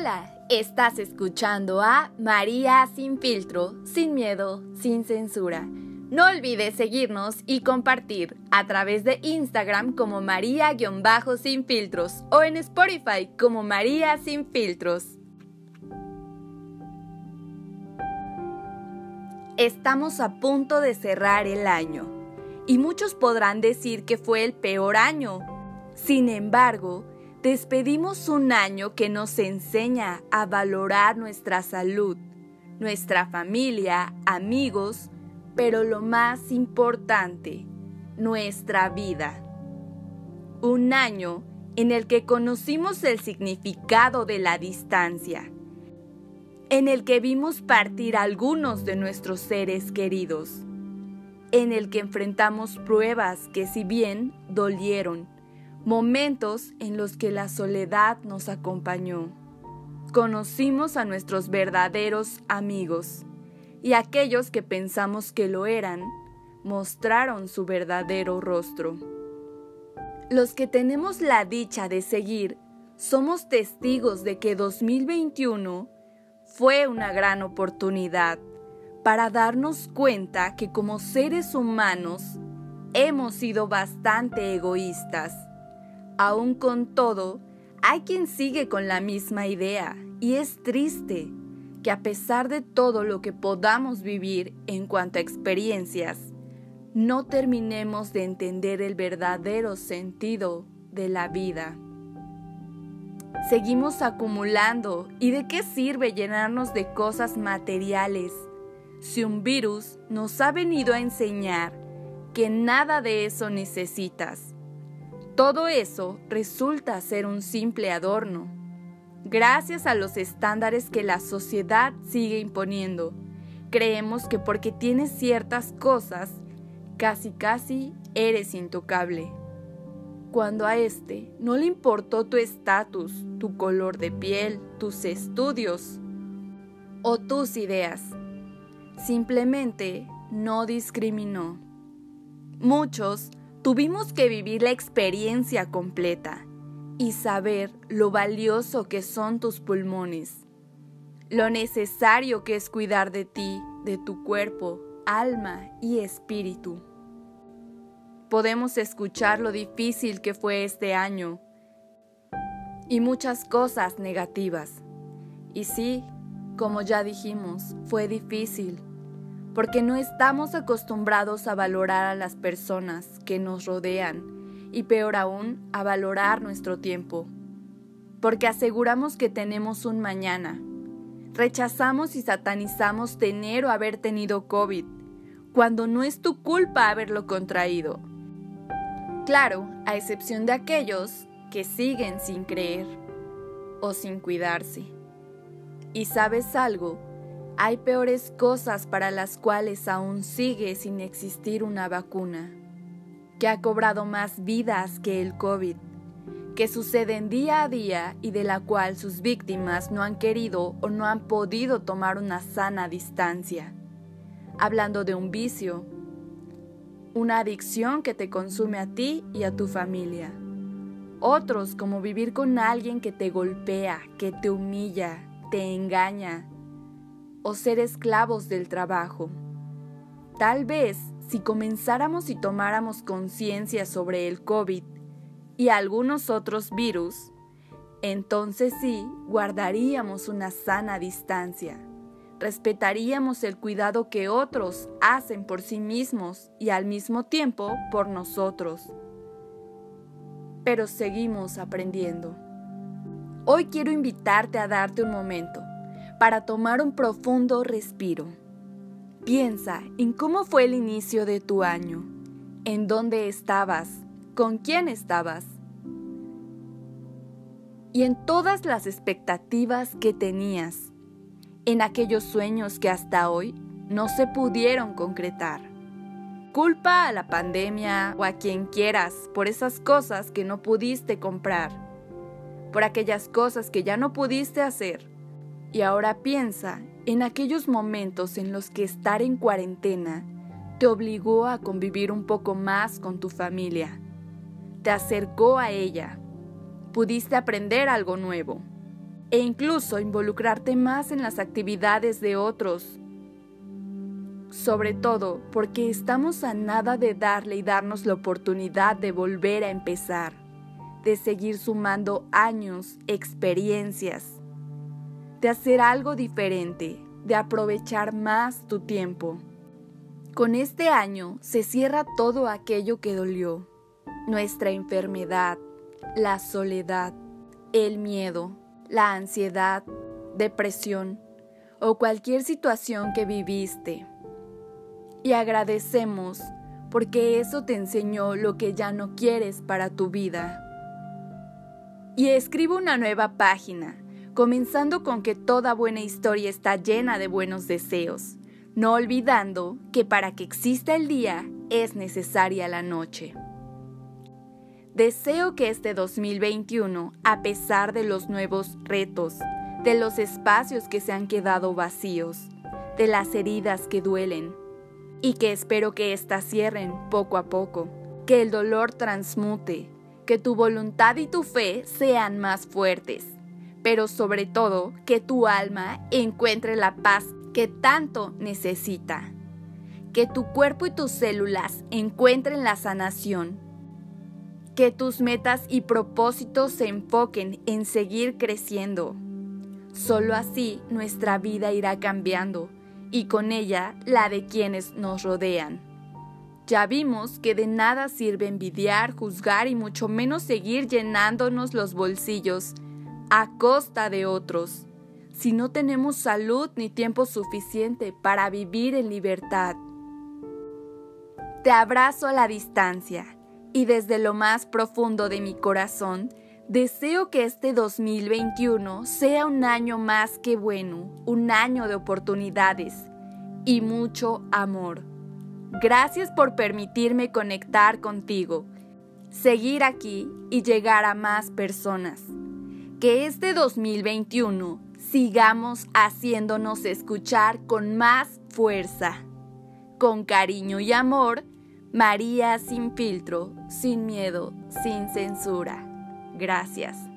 Hola, estás escuchando a María sin filtro, sin miedo, sin censura. No olvides seguirnos y compartir a través de Instagram como María-sin filtros o en Spotify como María sin filtros. Estamos a punto de cerrar el año y muchos podrán decir que fue el peor año. Sin embargo, Despedimos un año que nos enseña a valorar nuestra salud, nuestra familia, amigos, pero lo más importante, nuestra vida. Un año en el que conocimos el significado de la distancia, en el que vimos partir algunos de nuestros seres queridos, en el que enfrentamos pruebas que si bien dolieron, momentos en los que la soledad nos acompañó. Conocimos a nuestros verdaderos amigos y aquellos que pensamos que lo eran mostraron su verdadero rostro. Los que tenemos la dicha de seguir somos testigos de que 2021 fue una gran oportunidad para darnos cuenta que como seres humanos hemos sido bastante egoístas Aún con todo, hay quien sigue con la misma idea y es triste que a pesar de todo lo que podamos vivir en cuanto a experiencias, no terminemos de entender el verdadero sentido de la vida. Seguimos acumulando y de qué sirve llenarnos de cosas materiales si un virus nos ha venido a enseñar que nada de eso necesitas todo eso resulta ser un simple adorno, gracias a los estándares que la sociedad sigue imponiendo. Creemos que porque tienes ciertas cosas, casi casi eres intocable. Cuando a este no le importó tu estatus, tu color de piel, tus estudios o tus ideas. Simplemente no discriminó. Muchos Tuvimos que vivir la experiencia completa y saber lo valioso que son tus pulmones, lo necesario que es cuidar de ti, de tu cuerpo, alma y espíritu. Podemos escuchar lo difícil que fue este año y muchas cosas negativas. Y sí, como ya dijimos, fue difícil porque no estamos acostumbrados a valorar a las personas que nos rodean y peor aún a valorar nuestro tiempo, porque aseguramos que tenemos un mañana. Rechazamos y satanizamos tener o haber tenido COVID, cuando no es tu culpa haberlo contraído. Claro, a excepción de aquellos que siguen sin creer o sin cuidarse. ¿Y sabes algo? Hay peores cosas para las cuales aún sigue sin existir una vacuna, que ha cobrado más vidas que el COVID, que suceden día a día y de la cual sus víctimas no han querido o no han podido tomar una sana distancia. Hablando de un vicio, una adicción que te consume a ti y a tu familia. Otros como vivir con alguien que te golpea, que te humilla, te engaña, o ser esclavos del trabajo. Tal vez si comenzáramos y tomáramos conciencia sobre el COVID y algunos otros virus, entonces sí guardaríamos una sana distancia, respetaríamos el cuidado que otros hacen por sí mismos y al mismo tiempo por nosotros. Pero seguimos aprendiendo. Hoy quiero invitarte a darte un momento para tomar un profundo respiro. Piensa en cómo fue el inicio de tu año, en dónde estabas, con quién estabas y en todas las expectativas que tenías, en aquellos sueños que hasta hoy no se pudieron concretar. Culpa a la pandemia o a quien quieras por esas cosas que no pudiste comprar, por aquellas cosas que ya no pudiste hacer y ahora piensa en aquellos momentos en los que estar en cuarentena te obligó a convivir un poco más con tu familia, te acercó a ella, pudiste aprender algo nuevo, e incluso involucrarte más en las actividades de otros. Sobre todo porque estamos a nada de darle y darnos la oportunidad de volver a empezar, de seguir sumando años, experiencias, de hacer algo diferente, de aprovechar más tu tiempo. Con este año se cierra todo aquello que dolió, nuestra enfermedad, la soledad, el miedo, la ansiedad, depresión o cualquier situación que viviste. Y agradecemos porque eso te enseñó lo que ya no quieres para tu vida. Y escribo una nueva página, comenzando con que toda buena historia está llena de buenos deseos, no olvidando que para que exista el día es necesaria la noche. Deseo que este 2021, a pesar de los nuevos retos, de los espacios que se han quedado vacíos, de las heridas que duelen, y que espero que éstas cierren poco a poco, que el dolor transmute, que tu voluntad y tu fe sean más fuertes, pero sobre todo que tu alma encuentre la paz que tanto necesita, que tu cuerpo y tus células encuentren la sanación que tus metas y propósitos se enfoquen en seguir creciendo. Solo así nuestra vida irá cambiando y con ella la de quienes nos rodean. Ya vimos que de nada sirve envidiar, juzgar y mucho menos seguir llenándonos los bolsillos a costa de otros, si no tenemos salud ni tiempo suficiente para vivir en libertad. Te abrazo a la distancia y desde lo más profundo de mi corazón, deseo que este 2021 sea un año más que bueno, un año de oportunidades y mucho amor. Gracias por permitirme conectar contigo, seguir aquí y llegar a más personas. Que este 2021 sigamos haciéndonos escuchar con más fuerza. Con cariño y amor, María sin filtro, sin miedo, sin censura. Gracias.